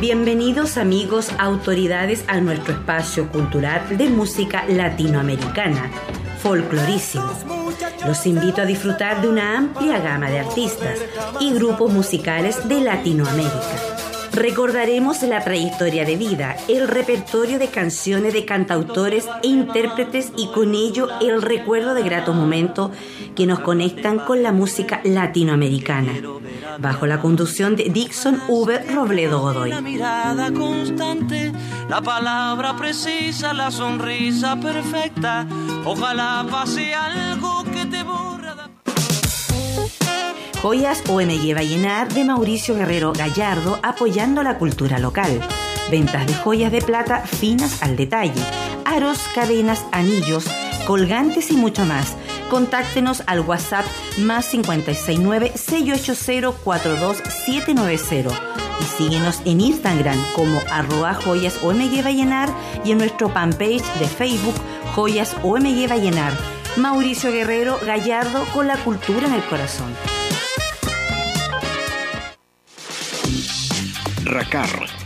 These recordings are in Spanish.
Bienvenidos amigos, autoridades a nuestro espacio cultural de música latinoamericana, folclorísimo. Los invito a disfrutar de una amplia gama de artistas y grupos musicales de Latinoamérica. Recordaremos la trayectoria de vida, el repertorio de canciones de cantautores e intérpretes y con ello el recuerdo de gratos momentos que nos conectan con la música latinoamericana. Bajo la conducción de Dixon V. Robledo Godoy. La mirada constante, la palabra precisa, la sonrisa perfecta. Ojalá pase algo que te. Joyas OMG Vallenar de Mauricio Guerrero Gallardo apoyando la cultura local. Ventas de joyas de plata finas al detalle, aros, cadenas, anillos, colgantes y mucho más. Contáctenos al WhatsApp más 569-680-42790 y síguenos en Instagram como arroba joyas OMG Vallenar y en nuestro fanpage de Facebook Joyas OMG Vallenar. Mauricio Guerrero Gallardo con la cultura en el corazón. RACAR,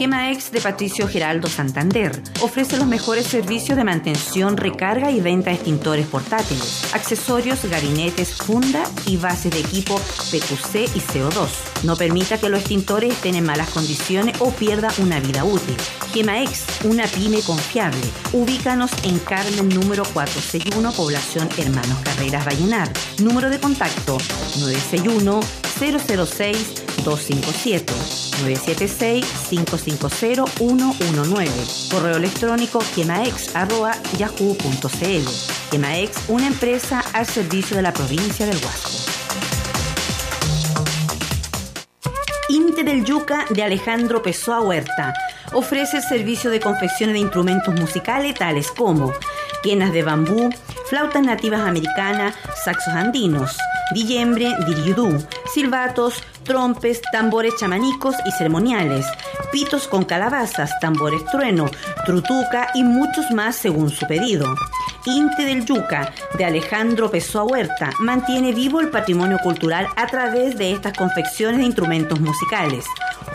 Gema X de Patricio Geraldo Santander ofrece los mejores servicios de mantención, recarga y venta de extintores portátiles, accesorios, gabinetes, funda y bases de equipo PQC y CO2. No permita que los extintores estén en malas condiciones o pierda una vida útil. Gema X, una pyme confiable. Ubícanos en Carmen número 461, población Hermanos Carreras Vallenar. Número de contacto 961 006 257 976-550-119. Correo electrónico quemaex.yahoo.cl. Quemaex, una empresa al servicio de la provincia del Huasco. Inte del Yuca de Alejandro Pessoa Huerta ofrece el servicio de confección de instrumentos musicales tales como quenas de bambú, flautas nativas americanas, saxos andinos, guillembre, diriudú, silbatos, trompes, tambores chamanicos y ceremoniales, pitos con calabazas, tambores trueno, trutuca y muchos más según su pedido. Inte del Yuca, de Alejandro Pessoa Huerta, mantiene vivo el patrimonio cultural a través de estas confecciones de instrumentos musicales.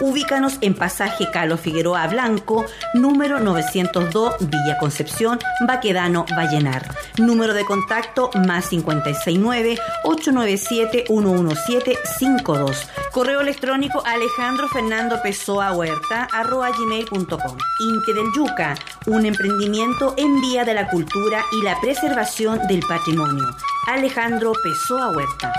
Ubícanos en pasaje Calo Figueroa Blanco, número 902, Villa Concepción, Baquedano, Vallenar. Número de contacto más 569-897-11752. Correo electrónico Alejandro Fernando Pessoa Huerta, arroba gmail.com. Inte del Yuca, un emprendimiento en vía de la cultura y la preservación del patrimonio. Alejandro Pessoa Huerta.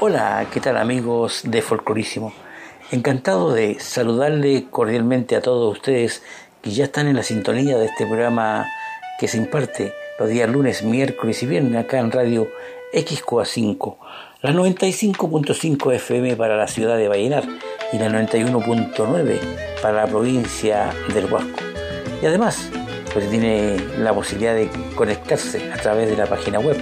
Hola, ¿qué tal amigos de Folclorísimo? Encantado de saludarle cordialmente a todos ustedes que ya están en la sintonía de este programa que se imparte los días lunes, miércoles y viernes acá en Radio XCOA5, la 95.5 FM para la ciudad de Vallenar y la 91.9 para la provincia del Huasco. Y además, pues tiene la posibilidad de conectarse a través de la página web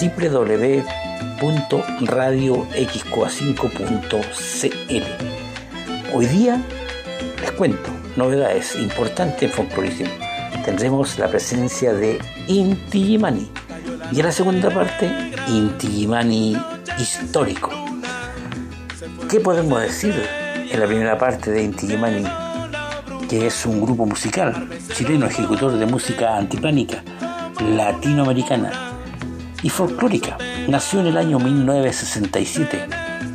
www.radioxcoa5.cl. Hoy día les cuento, novedades importantes en folclorismo. Tendremos la presencia de Inti Gimani y en la segunda parte, Inti Gimani histórico. ¿Qué podemos decir en la primera parte de Inti Gimani? Que es un grupo musical chileno ejecutor de música antipánica latinoamericana y folclórica. Nació en el año 1967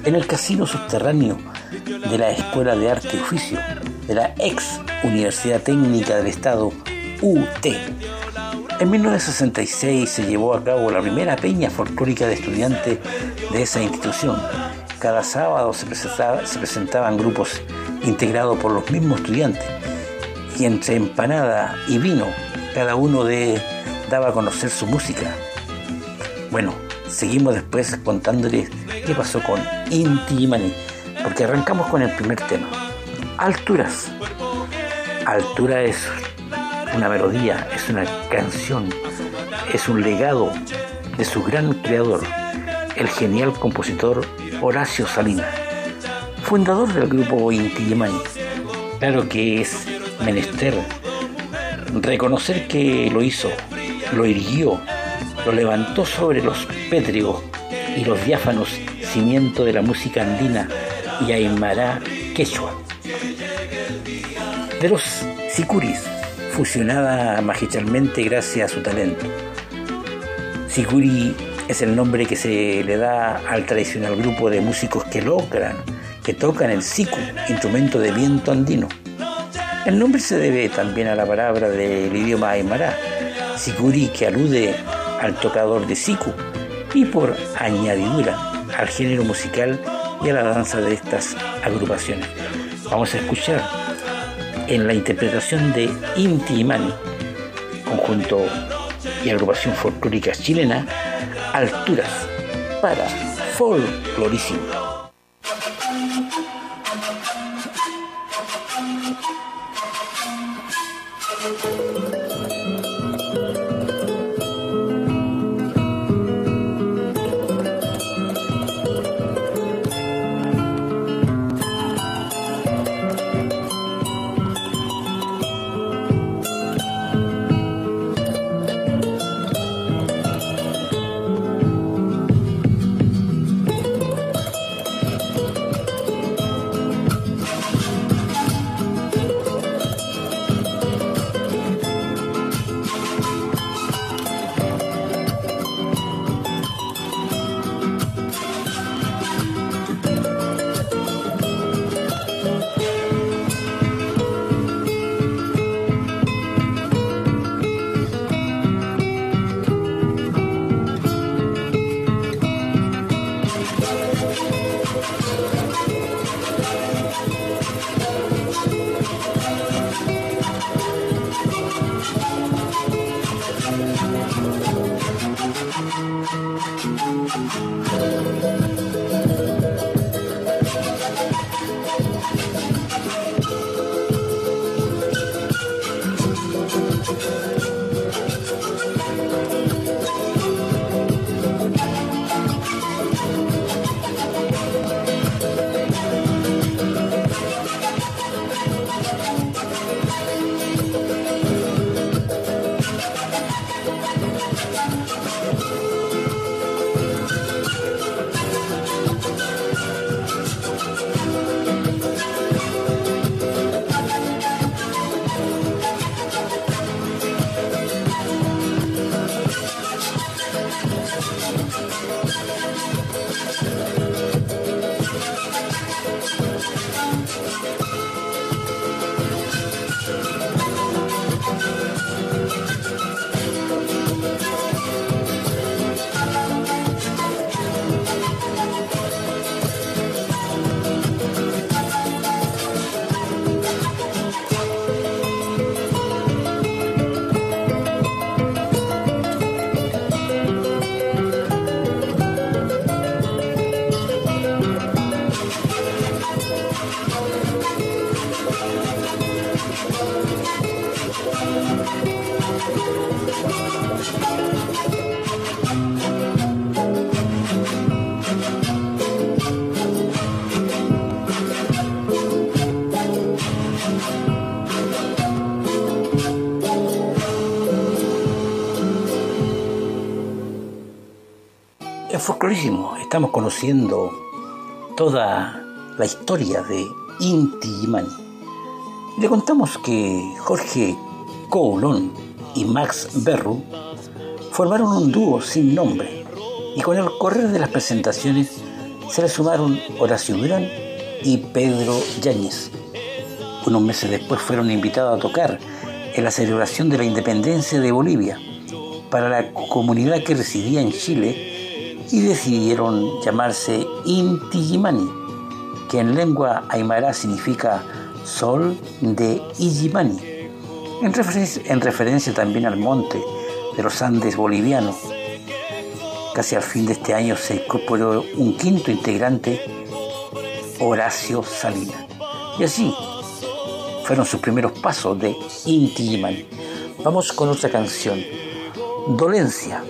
en el casino subterráneo de la Escuela de Arte y Oficio de la ex Universidad Técnica del Estado UT. En 1966 se llevó a cabo la primera peña folclórica de estudiantes de esa institución. Cada sábado se, se presentaban grupos integrados por los mismos estudiantes y entre empanada y vino cada uno de daba a conocer su música. Bueno, seguimos después contándoles qué pasó con Inti Mani, porque arrancamos con el primer tema. Alturas. Altura es una melodía, es una canción, es un legado de su gran creador, el genial compositor Horacio Salinas, fundador del grupo Inti Mani. Claro que es menester reconocer que lo hizo lo irguió, lo levantó sobre los pétreos y los diáfanos cimientos de la música andina y aymara quechua. De los sicuris, fusionada magistralmente gracias a su talento. Sicuri es el nombre que se le da al tradicional grupo de músicos que logran, que tocan el siku, instrumento de viento andino. El nombre se debe también a la palabra del idioma aymara, Sikuri que alude al tocador de siku y por añadidura al género musical y a la danza de estas agrupaciones. Vamos a escuchar en la interpretación de Inti Imani, conjunto y agrupación folclórica chilena, Alturas para Folclorísimo. Estamos conociendo toda la historia de Inti Gimani. Le contamos que Jorge Coulon y Max Berru formaron un dúo sin nombre y con el correr de las presentaciones se le sumaron Horacio Durán y Pedro Yáñez. Unos meses después fueron invitados a tocar en la celebración de la independencia de Bolivia para la comunidad que residía en Chile y decidieron llamarse Inti Gimani, que en lengua aymara significa sol de Ijimani, en referencia, en referencia también al monte de los Andes bolivianos. Casi al fin de este año se incorporó un quinto integrante, Horacio Salinas. Y así fueron sus primeros pasos de Inti Gimani. Vamos con otra canción, Dolencia.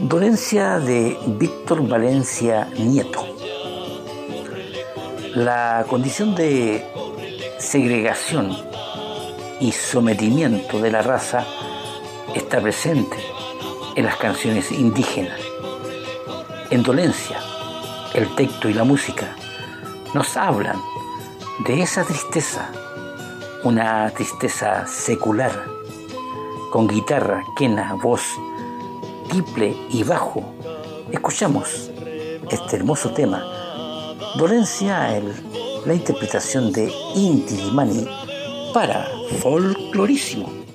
Dolencia de Víctor Valencia Nieto. La condición de segregación y sometimiento de la raza está presente en las canciones indígenas. En Dolencia, el texto y la música nos hablan de esa tristeza, una tristeza secular, con guitarra, quena, voz, triple y bajo. Escuchamos este hermoso tema. Dolencia, el, la interpretación de Inti Limani para Folclorísimo.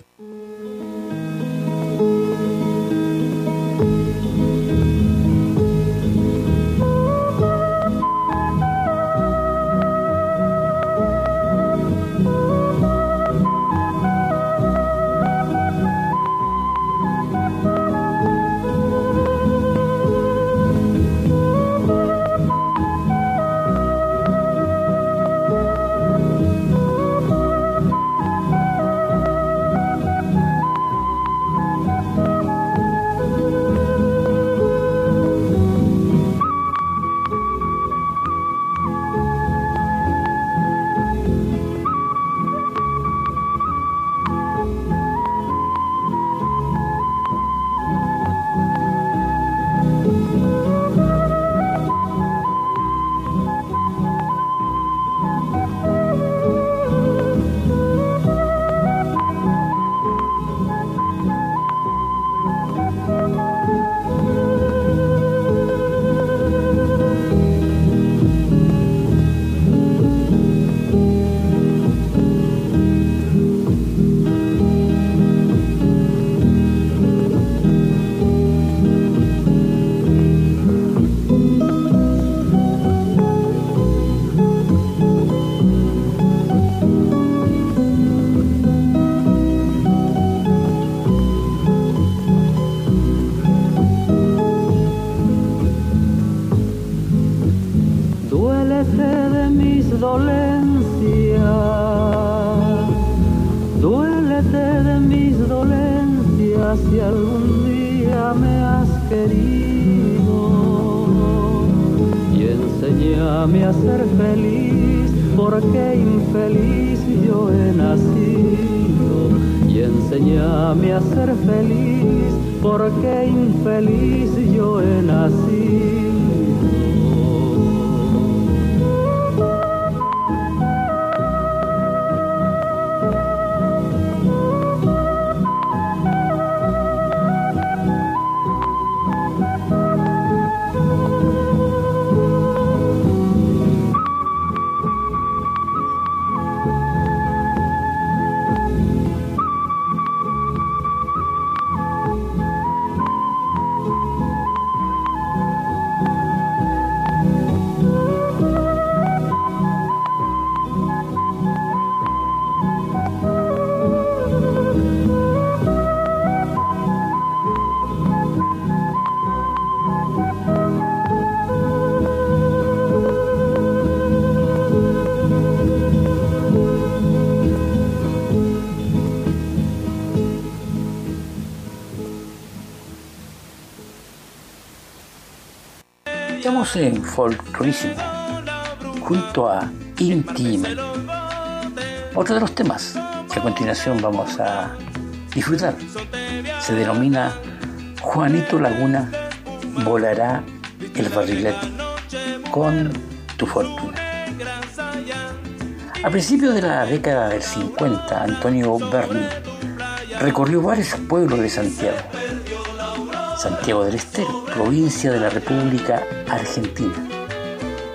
En folclorísimo junto a Intim. Otro de los temas que a continuación vamos a disfrutar se denomina Juanito Laguna volará el barrilete con tu fortuna. A principios de la década del 50, Antonio Berni recorrió varios pueblos de Santiago. Santiago del Estero, provincia de la República Argentina.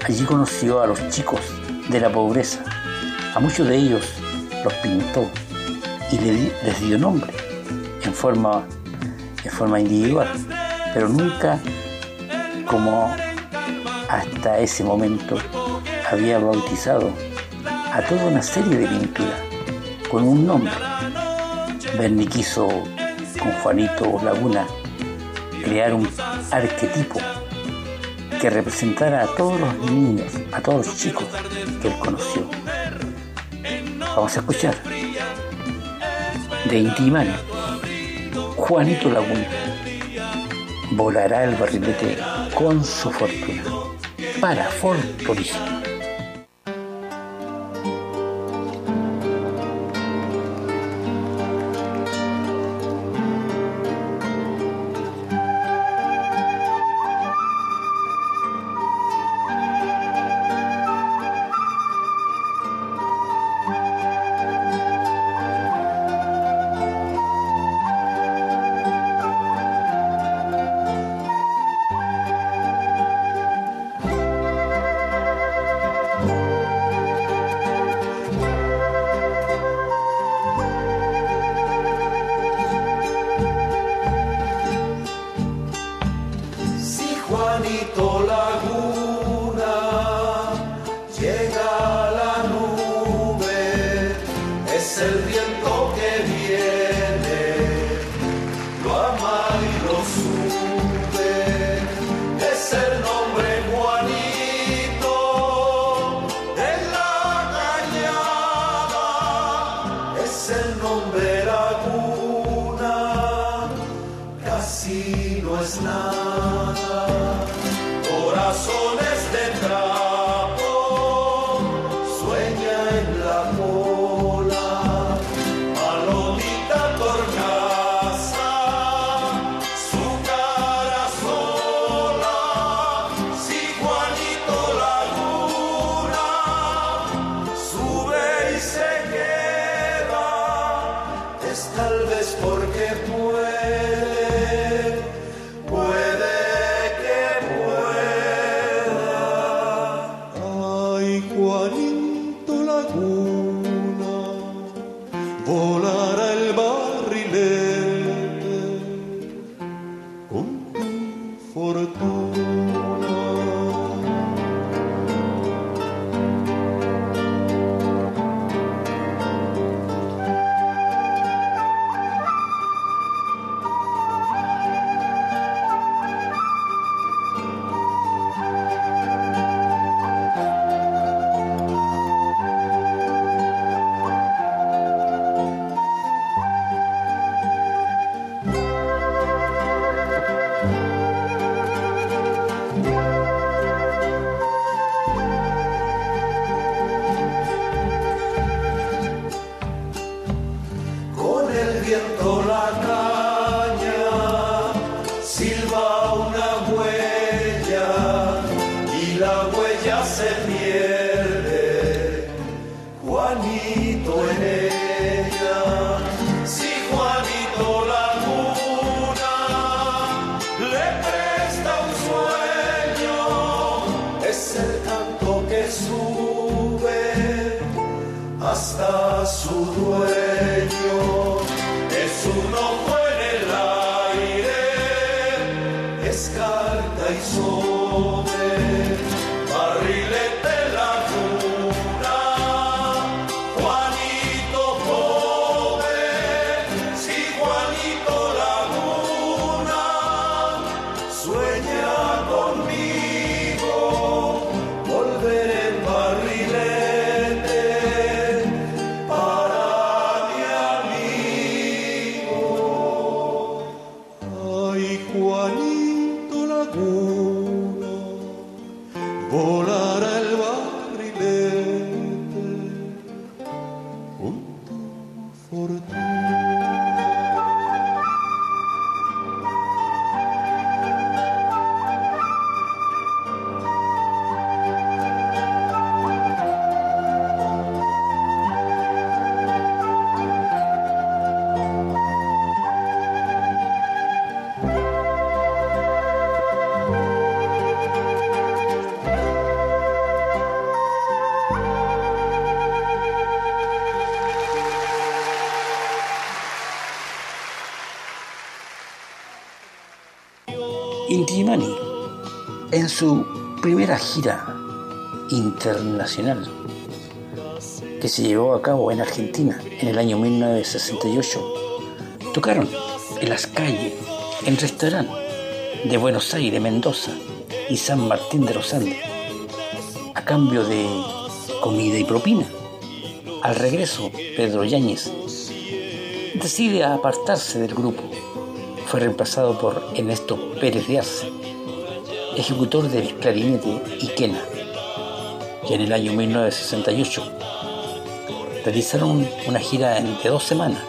Allí conoció a los chicos de la pobreza. A muchos de ellos los pintó y les dio nombre en forma, en forma individual, pero nunca como hasta ese momento había bautizado a toda una serie de pinturas con un nombre. Berni quiso con Juanito Laguna crear un arquetipo que representara a todos los niños, a todos los chicos que él conoció. Vamos a escuchar de Intimani, Juanito Laguna. Volará el barrilete con su fortuna para Folclorísimo. Su primera gira internacional que se llevó a cabo en Argentina en el año 1968, tocaron en las calles, en restaurantes de Buenos Aires, Mendoza y San Martín de los Andes, a cambio de comida y propina. Al regreso, Pedro Yáñez decide apartarse del grupo. Fue reemplazado por Ernesto Pérez de Arce, ejecutor del clarinete y quena, y en el año 1968 realizaron una gira de dos semanas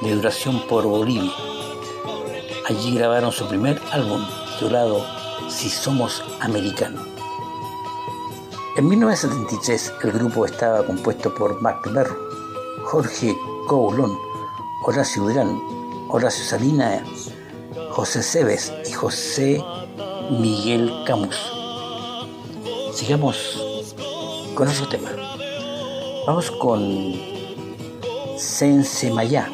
de duración por Bolivia. Allí grabaron su primer álbum titulado Si Somos Americanos. En 1973 el grupo estaba compuesto por Mac Berro, Jorge Coulon, Horacio Durán, Horacio Salina, José Cebes y José Miguel Camus. Sigamos con otro tema. Vamos con Sense Mayá.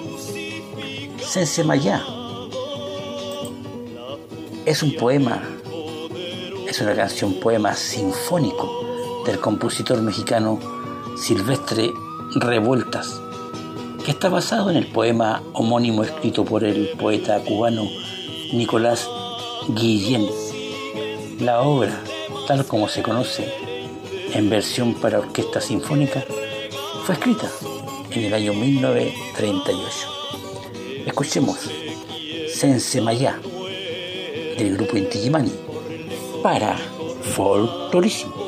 Sense Mayá es un poema, es una canción poema sinfónico del compositor mexicano Silvestre Revueltas, que está basado en el poema homónimo escrito por el poeta cubano Nicolás Guillén. La obra, tal como se conoce en versión para orquesta sinfónica, fue escrita en el año 1938. Escuchemos Sense Mayá del grupo Inti para Folclorísimo.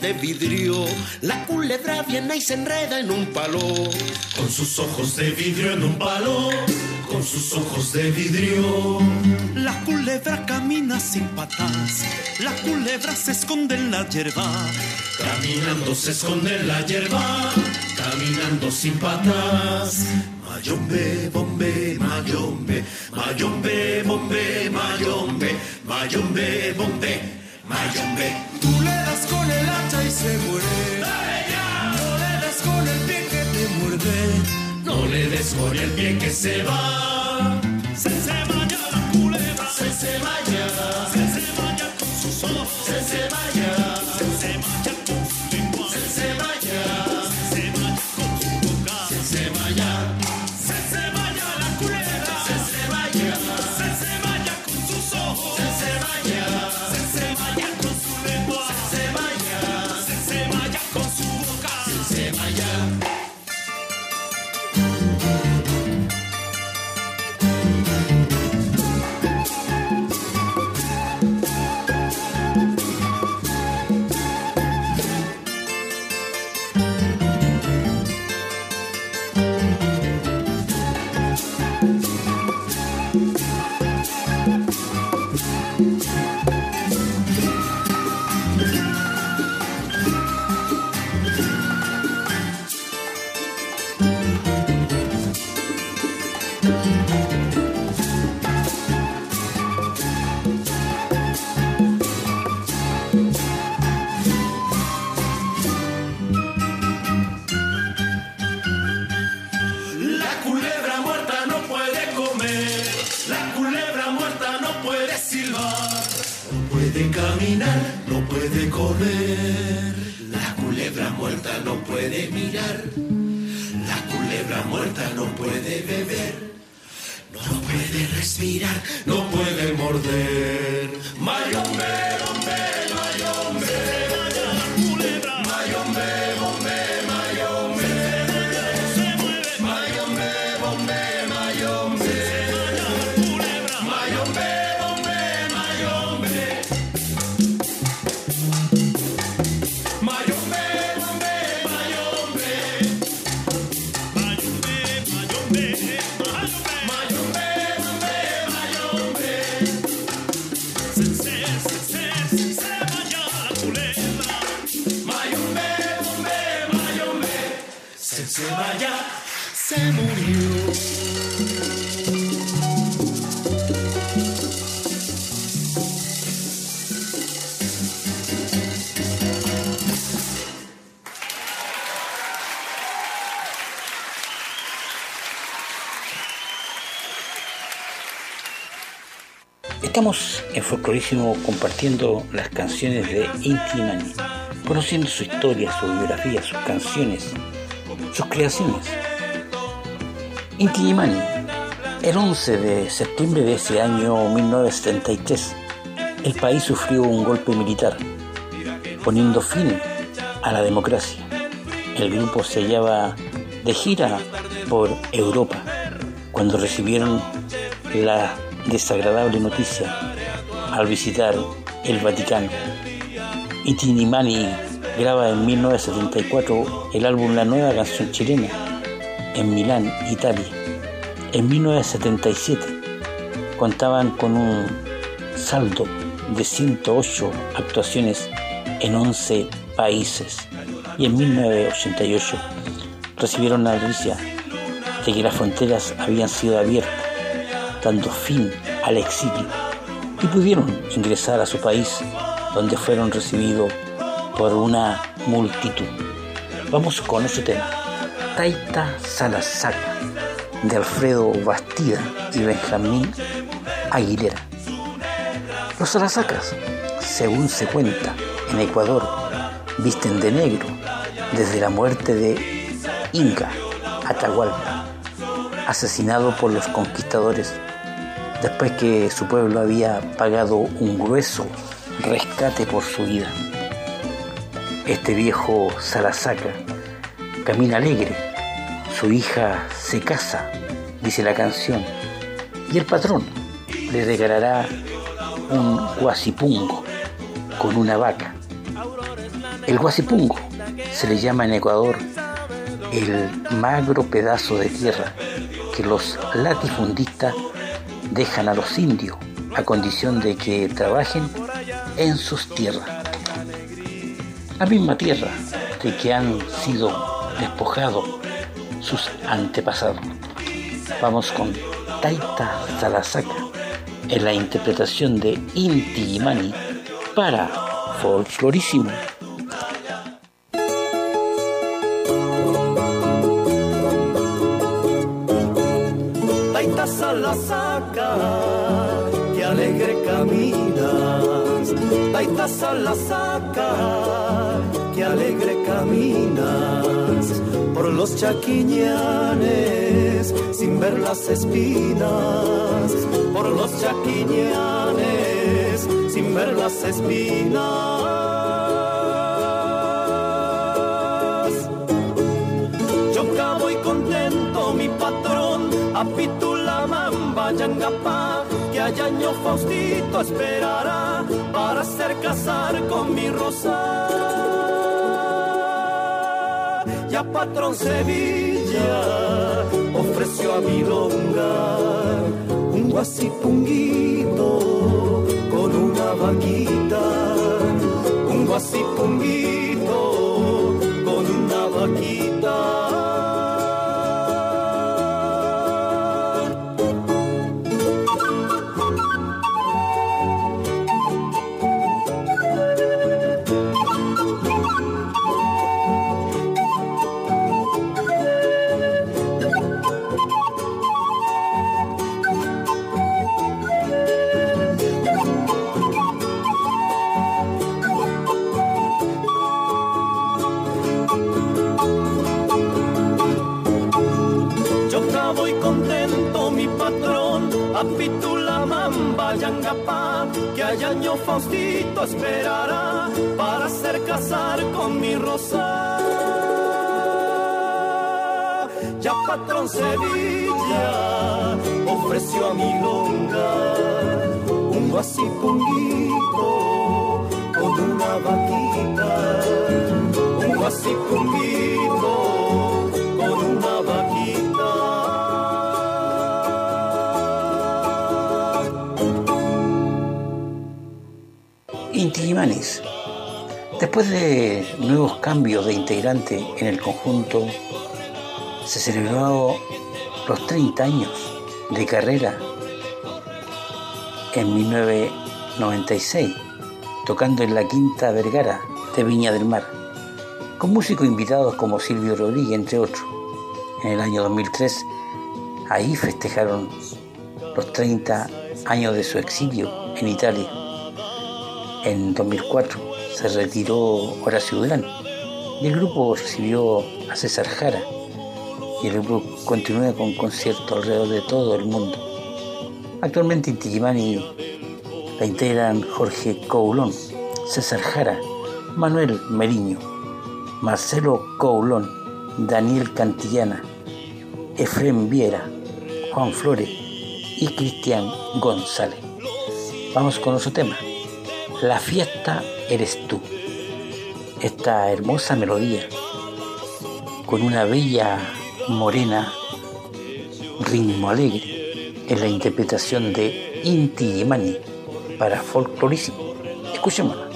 Ojos de vidrio. La culebra viene y se enreda en un palo. Con sus ojos de vidrio en un palo. Con sus ojos de vidrio. La culebra camina sin patas. La culebra se esconde en la hierba. Caminando se esconde en la hierba. Caminando sin patas. Mayombe, bombe, mayombe, mayombe, bombe, mayombe, mayombe, bombe, mayombe. Tú le das con y se muere. No le das con el pie que te muerde. No le des con el pie que se va. Compartiendo las canciones de Inti Mani, conociendo su historia, su biografía, sus canciones, sus creaciones. Inti Mani, el 11 de septiembre de ese año 1973, el país sufrió un golpe militar, poniendo fin a la democracia. El grupo se hallaba de gira por Europa cuando recibieron la desagradable noticia al visitar el Vaticano. Itinimani graba en 1974 el álbum La Nueva Canción Chilena en Milán, Italia. En 1977 contaban con un saldo de 108 actuaciones en 11 países y en 1988 recibieron la noticia de que las fronteras habían sido abiertas dando fin al exilio y pudieron ingresar a su país donde fueron recibidos por una multitud. Vamos con otro tema. Taita Salasaca de Alfredo Bastida y Benjamín Aguilera. Los Salasacas, según se cuenta, en Ecuador visten de negro desde la muerte de Inca Atahualpa, asesinado por los conquistadores después que su pueblo había pagado un grueso rescate por su vida. Este viejo Salasaca camina alegre, su hija se casa, dice la canción, y el patrón le regalará un guasipungo con una vaca. El guasipungo se le llama en Ecuador el magro pedazo de tierra que los latifundistas dejan a los indios a condición de que trabajen en sus tierras. La misma tierra de que han sido despojados sus antepasados. Vamos con Taita Salasaca en la interpretación de Inti Imani para Folclorísimo. Salasaca, que alegre caminas. Taita Salasaca, que alegre caminas. Por los chaquiñanes, sin ver las espinas. Por los chaquiñanes, sin ver las espinas. Yo cabo y contento, mi patrón, apitula mamba yangapá, que allá año Faustito esperará para hacer casar con mi rosa. Ya patrón Sevilla ofreció a mi longa un guasipunguito con una vaquita, un guasipunguito con una vaquita. Esperará para hacer casar con mi rosa. Ya patrón Sevilla ofreció a mi longa un guasipunguito con una vaquita, un guasipunguito Después de nuevos cambios de integrante en el conjunto, se celebró los 30 años de carrera en 1996, tocando en la Quinta Vergara de Viña del Mar, con músicos invitados como Silvio Rodríguez, entre otros. En el año 2003, ahí festejaron los 30 años de su exilio en Italia. En 2004 se retiró Horacio Durán y el grupo recibió a César Jara y el grupo continúa con conciertos alrededor de todo el mundo. Actualmente Inti la integran Jorge Coulón, César Jara, Manuel Meriño, Marcelo Coulón, Daniel Cantillana, Efrem Viera, Juan Flores y Cristian González. Vamos con otro tema. La fiesta eres tú. Esta hermosa melodía con una bella morena, ritmo alegre, en la interpretación de Inti Yemani para folclorísimo. Escuchémosla.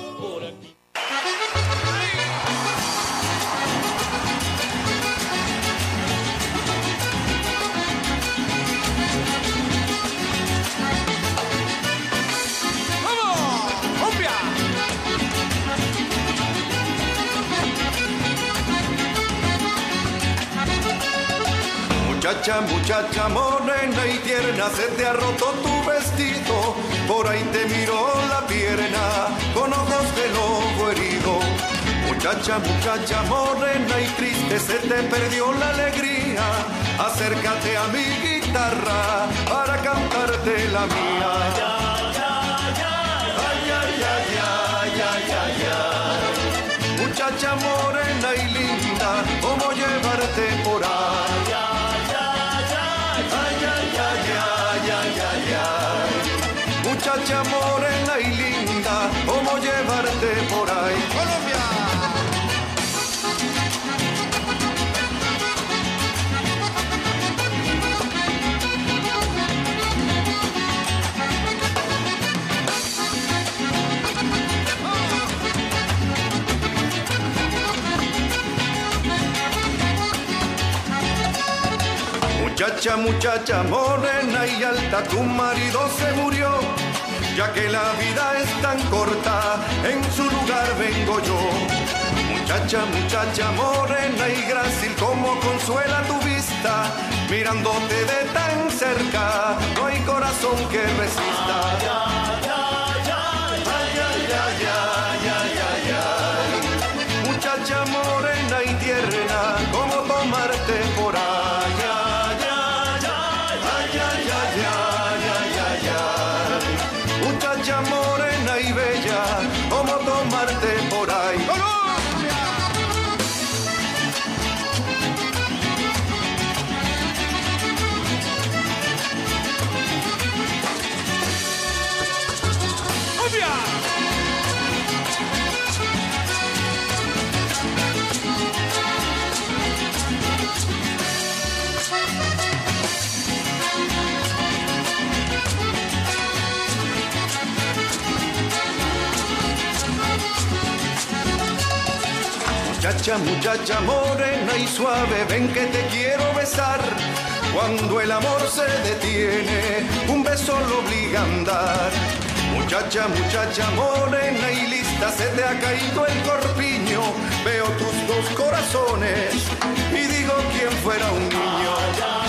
Se te ha roto tu vestido, por ahí te miró la pierna, con ojos de lobo herido. Muchacha, muchacha morena y triste, se te perdió la alegría, acércate a mi guitarra para cantarte la mía. Muchacha morena Muchacha morena y linda, ¿cómo llevarte por ahí? Colombia. Muchacha, muchacha morena y alta, tu marido se murió, ya que la vida es tan corta, en su lugar vengo yo. Muchacha, muchacha morena y grácil, como consuela tu vista, mirándote de tan cerca, no hay corazón que resista. Muchacha, muchacha morena y suave, ven que te quiero besar. Cuando el amor se detiene, un beso lo obliga a andar. Muchacha, muchacha morena y lista, se te ha caído el corpiño. Veo tus dos corazones y digo quién fuera un niño.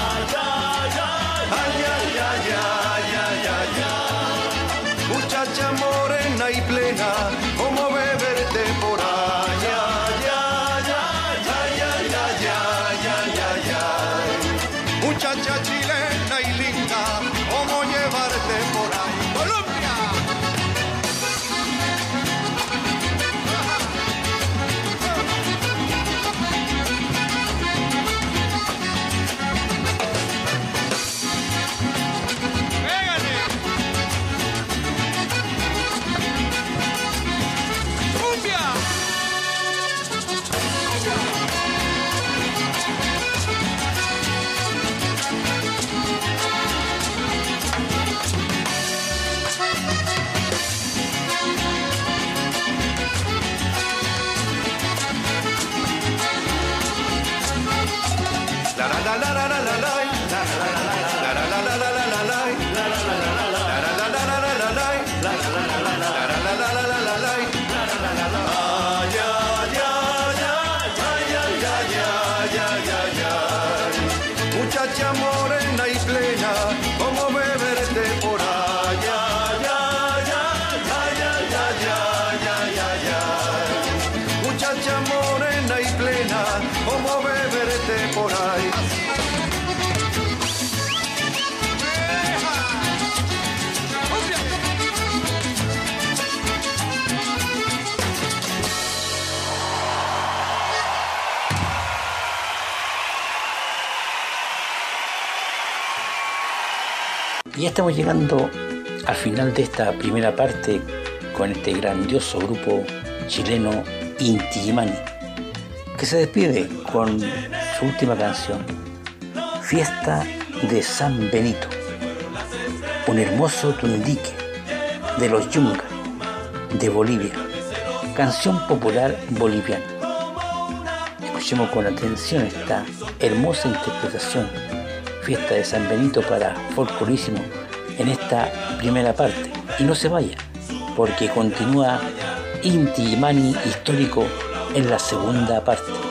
Ya estamos llegando al final de esta primera parte con este grandioso grupo chileno Inti que se despide con su última canción, Fiesta de San Benito, un hermoso tundique de los Yunga de Bolivia, canción popular boliviana. Escuchemos con atención esta hermosa interpretación fiesta de San Benito para Folclorísimo en esta primera parte. Y no se vaya, porque continúa Inti Mani histórico en la segunda parte.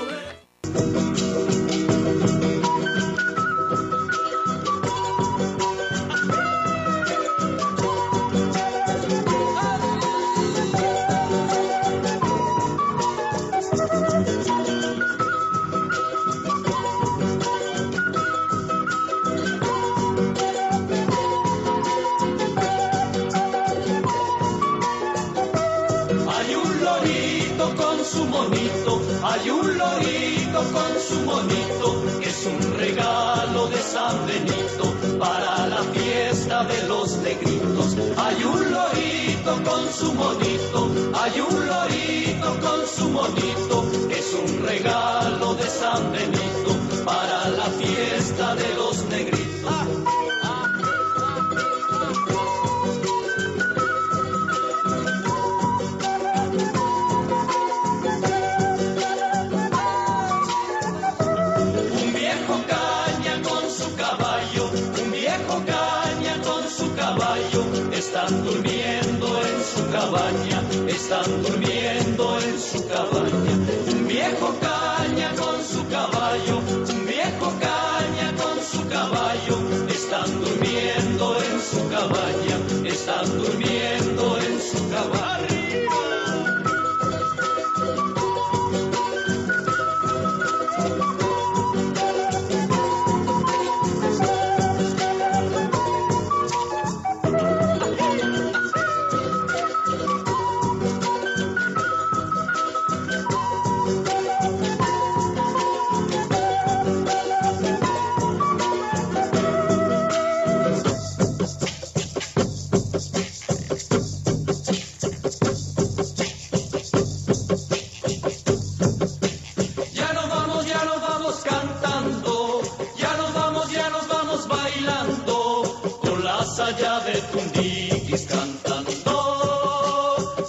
las allá de Tundiquis cantando,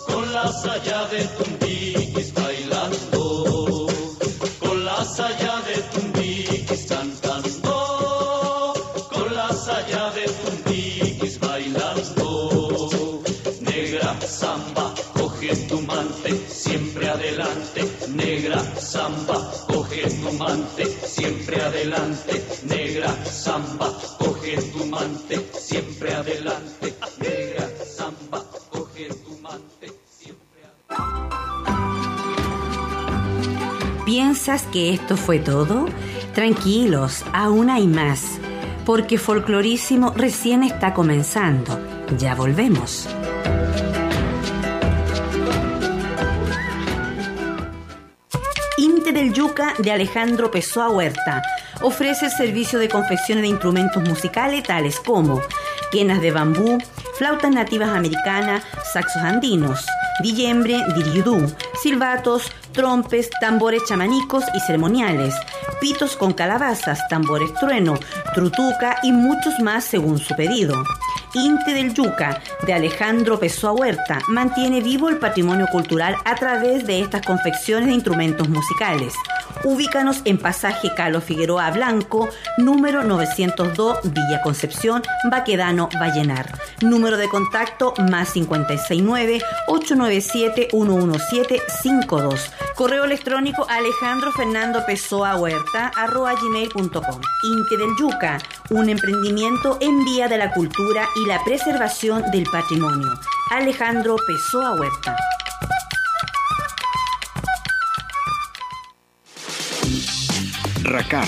con la allá de Tundiquis bailando, con la allá de Tundiquis cantando, con la allá de Tundiquis bailando. Negra samba, coge tu mante, siempre adelante. Negra samba, coge tu mante, siempre adelante. Negra samba, que esto fue todo? Tranquilos, aún hay más, porque Folclorísimo recién está comenzando. Ya volvemos. Inte del Yuca de Alejandro Pessoa Huerta ofrece el servicio de confección de instrumentos musicales tales como quenas de bambú, flautas nativas americanas, saxos andinos, dillembre, diriudú, silbatos, trompes, tambores chamanicos y ceremoniales, pitos con calabazas, tambores trueno, trutuca y muchos más según su pedido. Inte del Yuca de Alejandro Pessoa Huerta mantiene vivo el patrimonio cultural a través de estas confecciones de instrumentos musicales. Ubícanos en pasaje Calo Figueroa Blanco, número 902, Villa Concepción, Baquedano, Vallenar. Número de contacto más 569-897-11752. Correo electrónico Alejandro Fernando Pessoa Huerta, arroba gmail.com. Inte del Yuca, un emprendimiento en vía de la cultura y la preservación del patrimonio. Alejandro Pessoa Huerta. RACAR,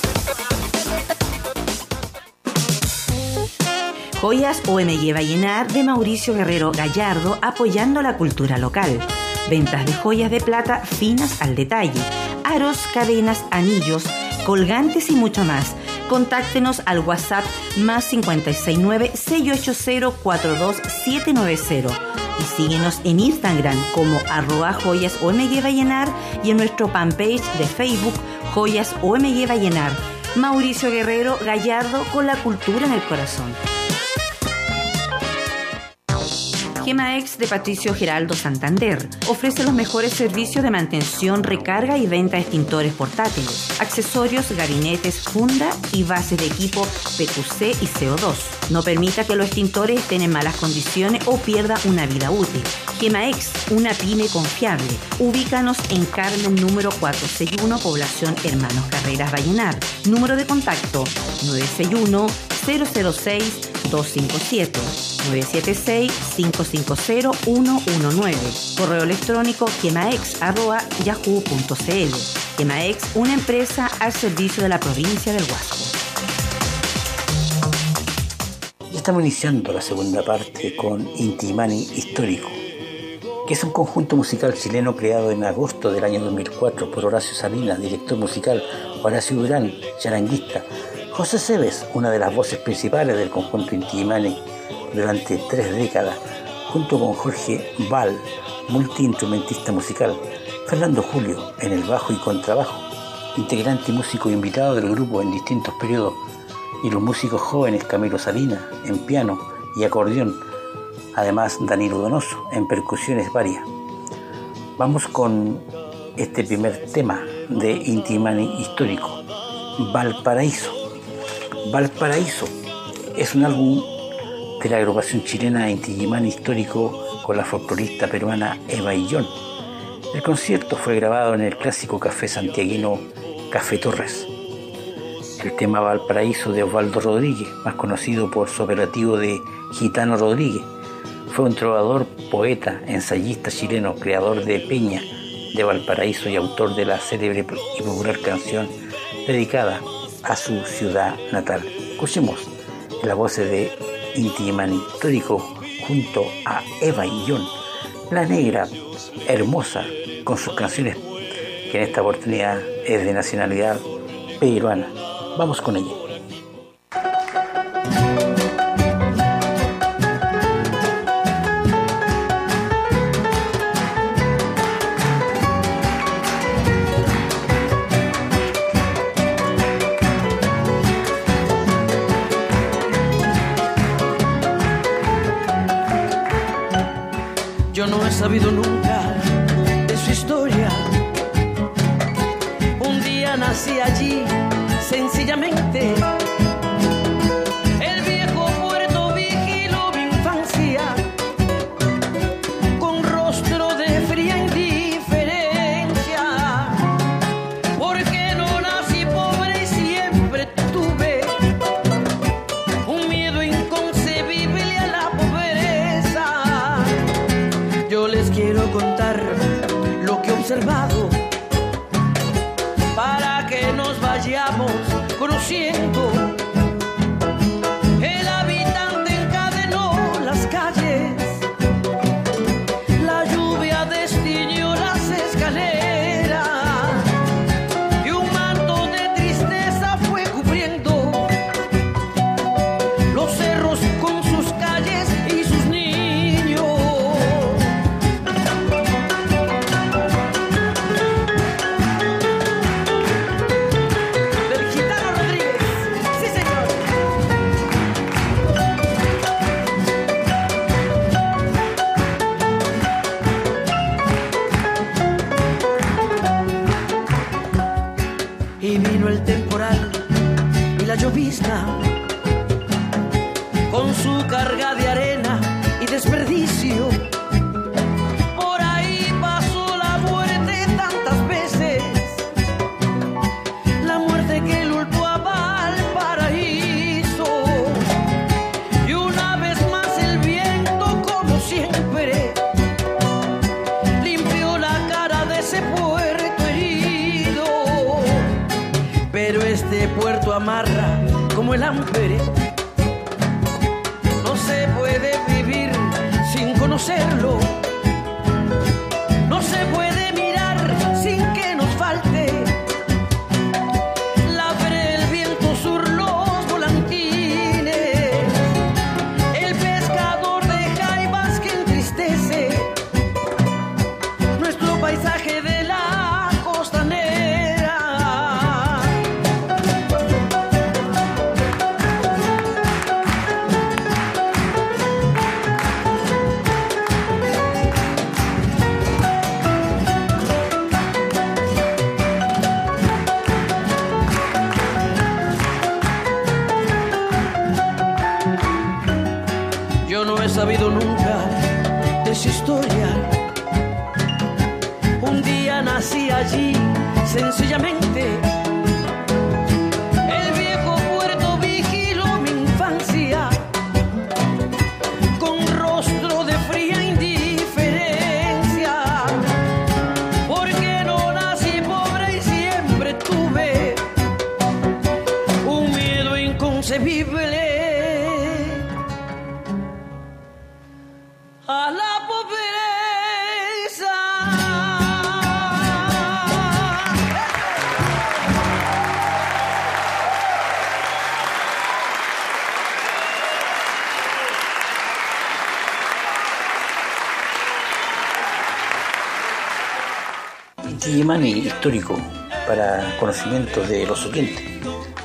Joyas OMG Vallenar de Mauricio Guerrero Gallardo apoyando la cultura local. Ventas de joyas de plata finas al detalle. Aros, cadenas, anillos, colgantes y mucho más. Contáctenos al WhatsApp más 569-680-42790 y síguenos en Instagram como arroba joyas OMG Vallenar y en nuestro fanpage de Facebook Joyas OMG Vallenar. Mauricio Guerrero Gallardo con la cultura en el corazón. Gemaex de Patricio Geraldo Santander ofrece los mejores servicios de mantención, recarga y venta de extintores portátiles, accesorios, gabinetes, funda y bases de equipo PQC y CO2. No permita que los extintores estén en malas condiciones o pierda una vida útil. Gemaex, una pyme confiable. Ubícanos en Carmen número 461, población Hermanos Carreras Vallenar. Número de contacto 961 006 257 976 550 119. Correo electrónico quemaex.yahoo.cl. Quemaex, una empresa al servicio de la provincia del Huasco. Ya estamos iniciando la segunda parte con Intimani Histórico, que es un conjunto musical chileno creado en agosto del año 2004 por Horacio Salinas, director musical, Horacio Durán, charanguista, José Cebes, una de las voces principales del conjunto Intimani durante tres décadas, junto con Jorge Val, multiinstrumentista musical, Fernando Julio en el bajo y contrabajo, integrante y músico invitado del grupo en distintos periodos, y los músicos jóvenes Camilo Salinas en piano y acordeón, además Danilo Donoso en percusiones varias. Vamos con este primer tema de Intimani histórico, Valparaíso. Valparaíso es un álbum de la agrupación chilena Intigimán Histórico con la folclorista peruana Eva Illón. El concierto fue grabado en el clásico café santiaguino Café Torres. El tema Valparaíso de Osvaldo Rodríguez, más conocido por su operativo de Gitano Rodríguez, fue un trovador, poeta, ensayista chileno, creador de Peña de Valparaíso y autor de la célebre y popular canción dedicada a su ciudad natal. Escuchemos la voz de Intiman Histórico junto a Eva Illón, la negra hermosa con sus canciones que en esta oportunidad es de nacionalidad peruana. Vamos con ella. Allí, sencillamente histórico para conocimiento de los oyentes.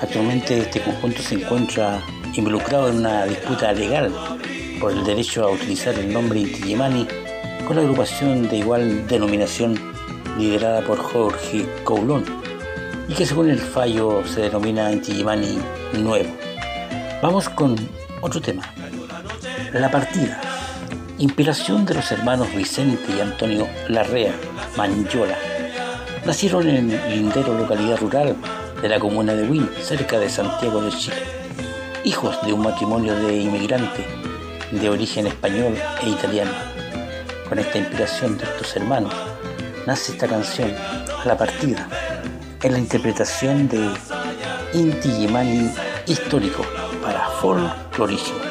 Actualmente este conjunto se encuentra involucrado en una disputa legal por el derecho a utilizar el nombre Inti-Illimani con la agrupación de igual denominación liderada por Jorge Coulon y que según el fallo se denomina Inti-Illimani nuevo. Vamos con otro tema. La partida. Inspiración de los hermanos Vicente y Antonio Larrea Manyola. Nacieron en Lindero, localidad rural de la comuna de Huin, cerca de Santiago de Chile. Hijos de un matrimonio de inmigrantes de origen español e italiano. Con esta inspiración de estos hermanos nace esta canción, La Partida, en la interpretación de Inti Illimani histórico para folclorísimo.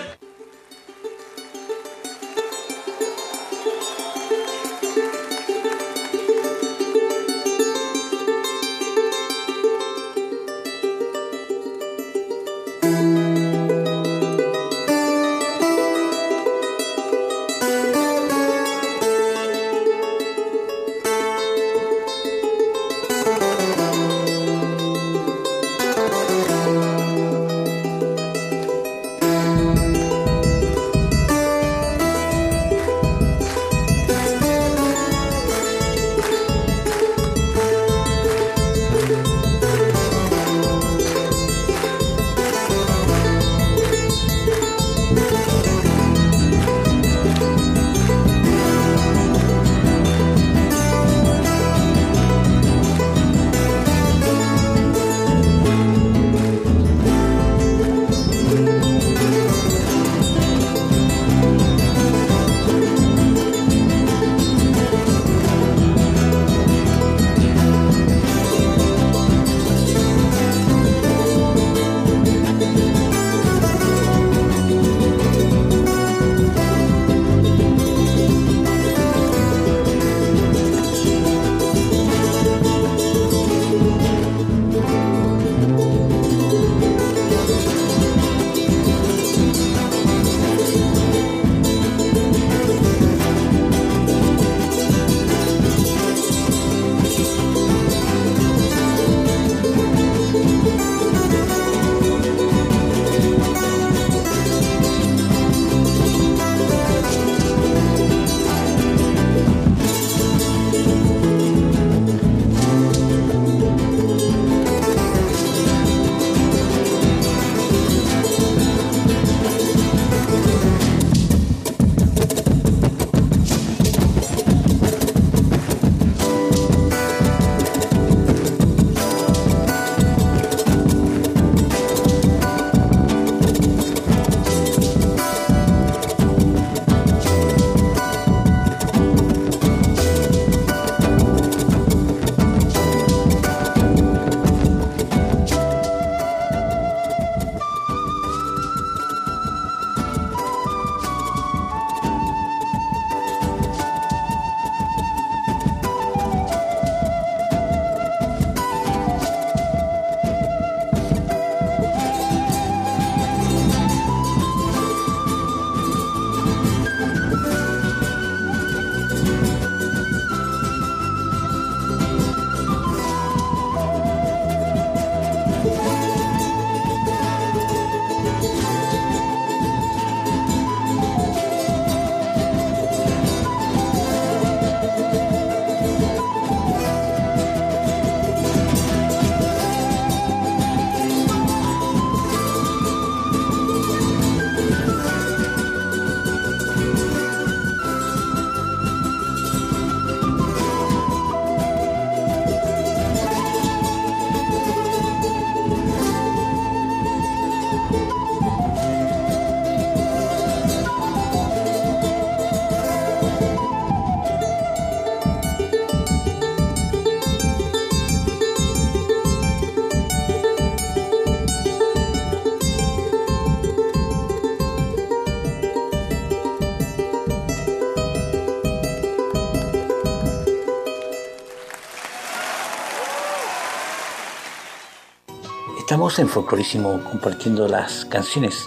En Folclorísimo compartiendo las canciones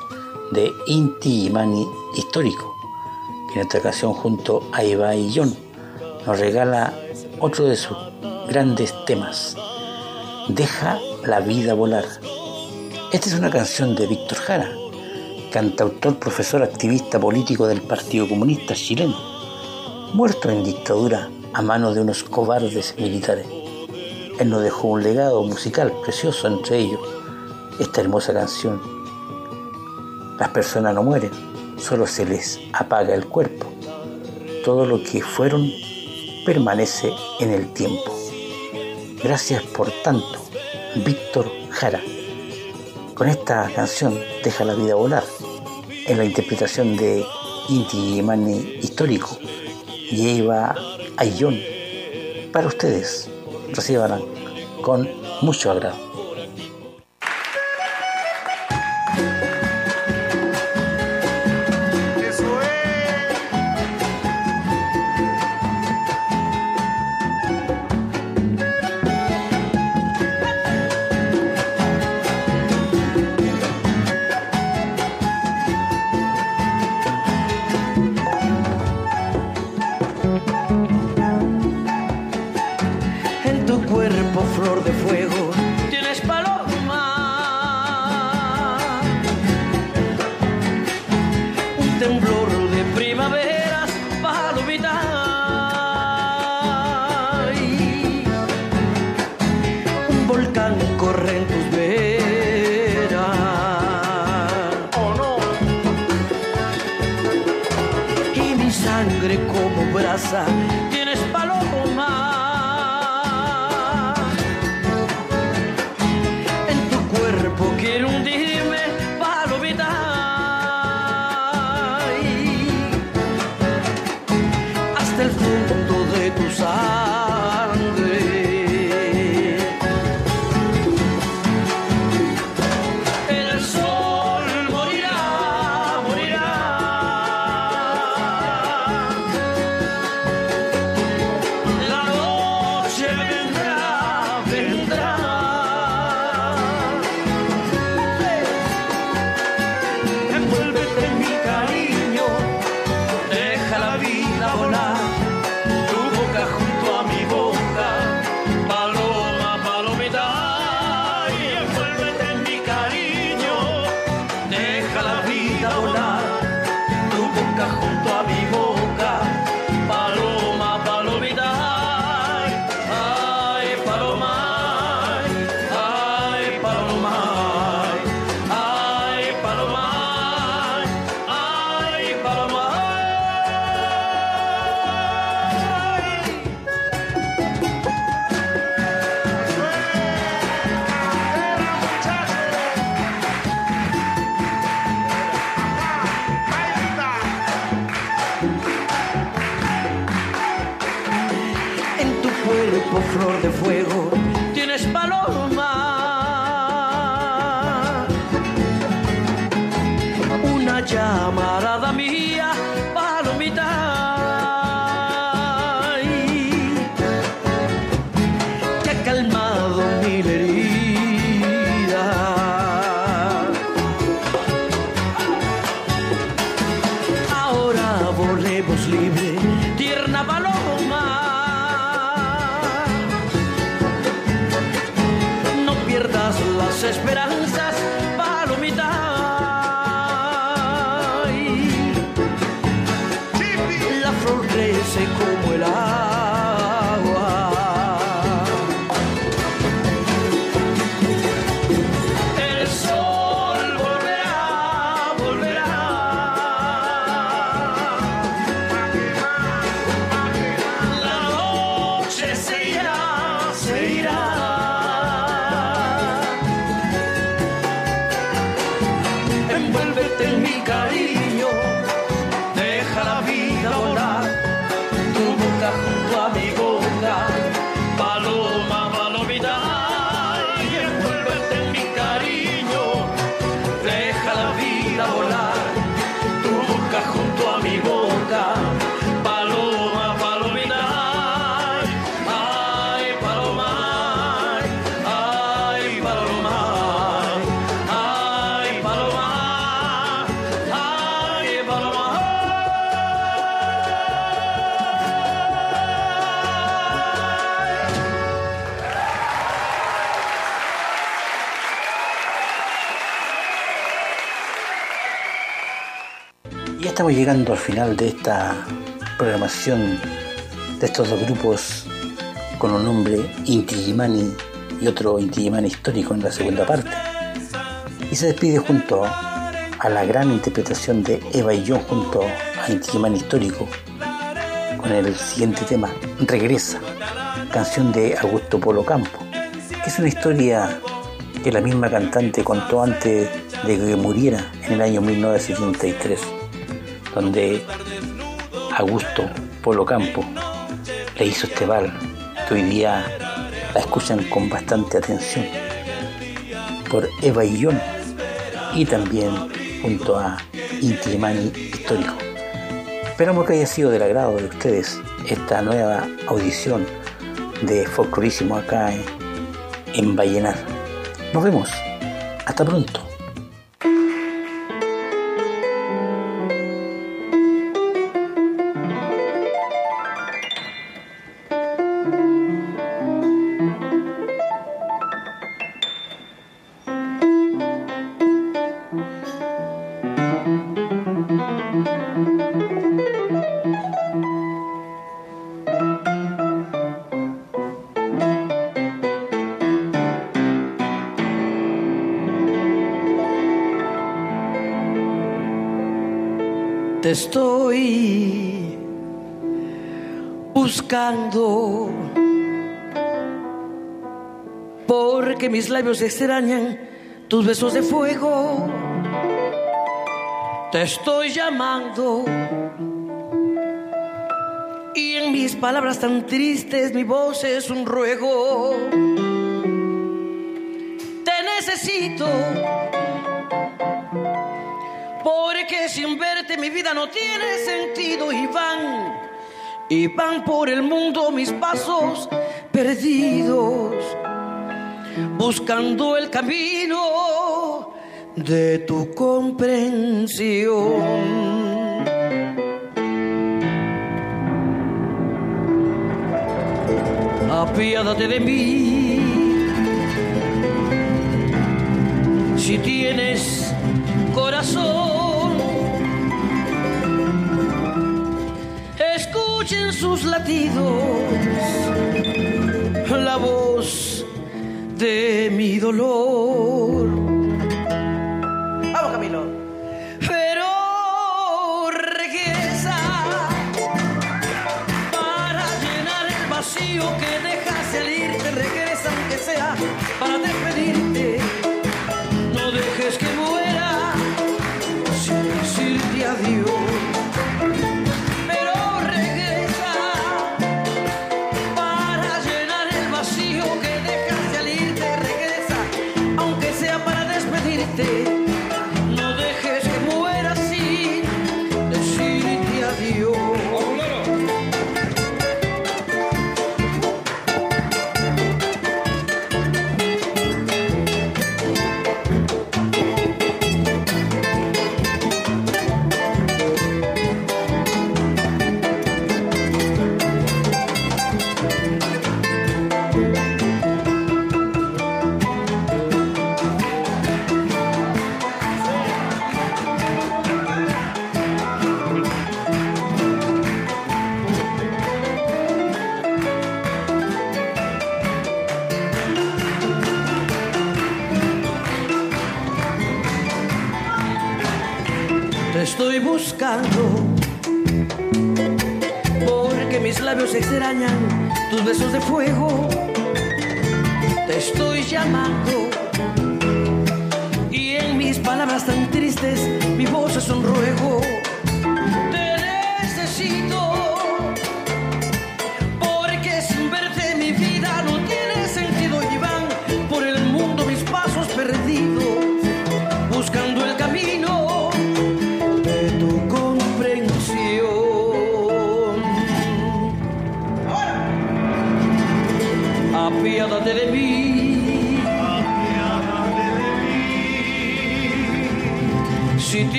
de Inti Imani Histórico, que en esta ocasión junto a Eva y John nos regala otro de sus grandes temas, Deja la vida volar. Esta es una canción de Víctor Jara, cantautor, profesor, activista político del Partido Comunista chileno, muerto en dictadura a manos de unos cobardes militares. Él nos dejó un legado musical precioso entre ellos, esta hermosa canción. Las personas no mueren, solo se les apaga el cuerpo. Todo lo que fueron permanece en el tiempo. Gracias por tanto, Víctor Jara. Con esta canción Deja la vida volar, en la interpretación de Inti Mani histórico y Eva Ayllón, para ustedes, reciban con mucho agrado. 나 estamos llegando al final de esta programación de estos dos grupos con un nombre Inti Gimani y otro Inti Gimani histórico en la segunda parte. Y se despide junto a la gran interpretación de Eva y yo junto a Inti Gimani histórico con el siguiente tema, Regresa, canción de Augusto Polo Campo, que es una historia que la misma cantante contó antes de que muriera en el año 1973, donde Augusto Polo Campo le hizo este bal que hoy día la escuchan con bastante atención por Eva y John y también junto a Intimani Histórico. Esperamos que haya sido del agrado de ustedes esta nueva audición de Folclorísimo acá en, en Vallenar. Nos vemos. Hasta pronto. Te estoy buscando porque mis labios extrañan tus besos de fuego. Te estoy llamando y en mis palabras tan tristes mi voz es un ruego. Te necesito sin verte mi vida no tiene sentido y van, y van por el mundo mis pasos perdidos, buscando el camino de tu comprensión. Apiádate de mí. Si tienes corazón, escuchen sus latidos, la voz de mi dolor. Estoy buscando porque mis labios extrañan tus besos de fuego. Te estoy llamando y en mis palabras tan tristes mi voz es un ruego.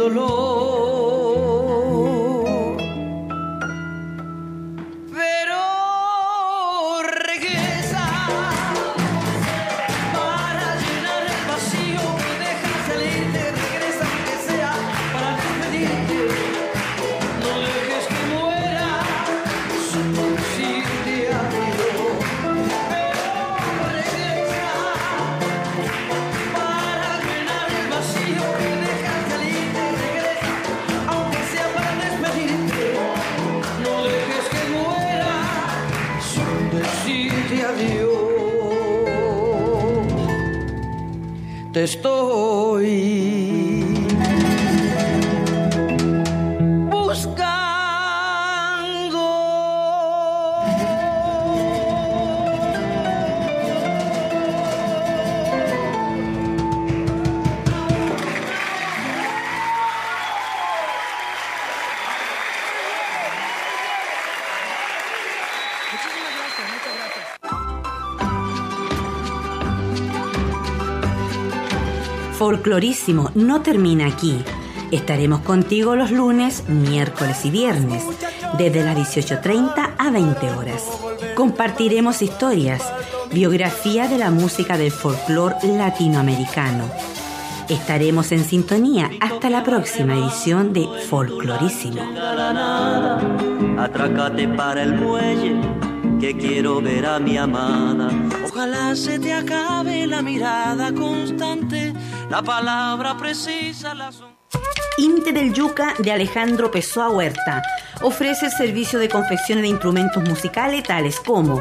Dolor. Folclorísimo no termina aquí. Estaremos contigo los lunes, miércoles y viernes, desde las 18.30 a 20 horas. Compartiremos historias, biografía de la música del folclore latinoamericano. Estaremos en sintonía hasta la próxima edición de Folclorísimo. Atrácate para el muelle, que quiero ver a mi amada. Ojalá se te acabe la mirada constante la palabra precisa, la Inte del Yuca de Alejandro Pessoa Huerta ofrece el servicio de confección de instrumentos musicales tales como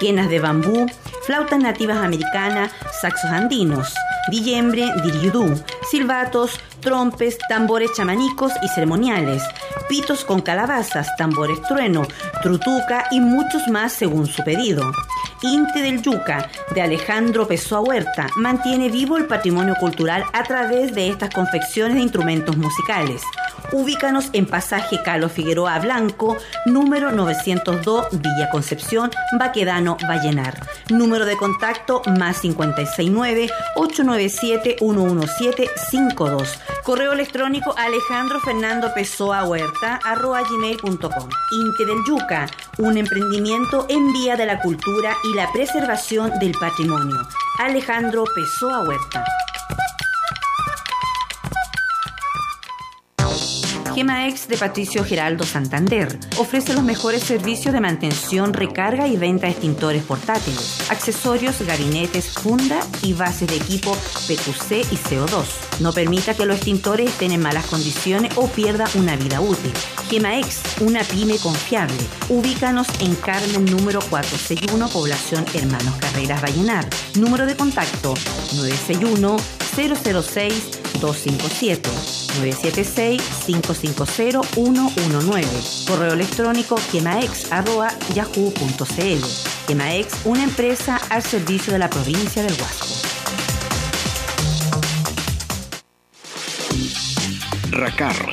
quenas de bambú, flautas nativas americanas, saxos andinos, dillembre, diriudú, silbatos, trompes, tambores chamanicos y ceremoniales, pitos con calabazas, tambores trueno, trutuca y muchos más según su pedido. Inte del Yuca, de Alejandro Pessoa Huerta, mantiene vivo el patrimonio cultural a través de estas confecciones de instrumentos musicales. Ubícanos en pasaje Carlos Figueroa Blanco, número 902, Villa Concepción, Baquedano, Vallenar. Número de contacto más 569-897-11752. Correo electrónico Alejandro Fernando Pessoa Huerta, arroba gmail.com. Inte del Yuca, un emprendimiento en vía de la cultura y la preservación del patrimonio. Alejandro Pessoa Huerta. Gemaex de Patricio Geraldo Santander ofrece los mejores servicios de mantención, recarga y venta de extintores portátiles, accesorios, gabinetes, funda y bases de equipo PQC y CO2. No permita que los extintores estén en malas condiciones o pierda una vida útil. Gemaex, una pyme confiable. Ubícanos en Carmen número 461, población Hermanos Carreras Vallenar. Número de contacto 961 006 257 976 550 119. Correo electrónico quemaex.yahoo.cl. Quemaex, una empresa al servicio de la provincia del Huasco. RACAR,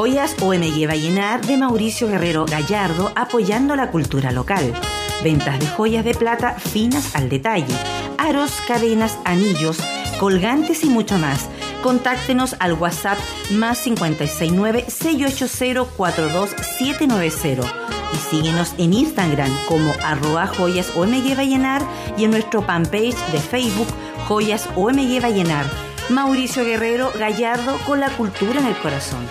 Joyas OMG Vallenar de Mauricio Guerrero Gallardo apoyando la cultura local. Ventas de joyas de plata finas al detalle. Aros, cadenas, anillos, colgantes y mucho más. Contáctenos al WhatsApp más 569-680-42790 y síguenos en Instagram como arroba joyas OMG Vallenar y en nuestro fanpage de Facebook Joyas OMG Vallenar. Mauricio Guerrero Gallardo con la cultura en el corazón.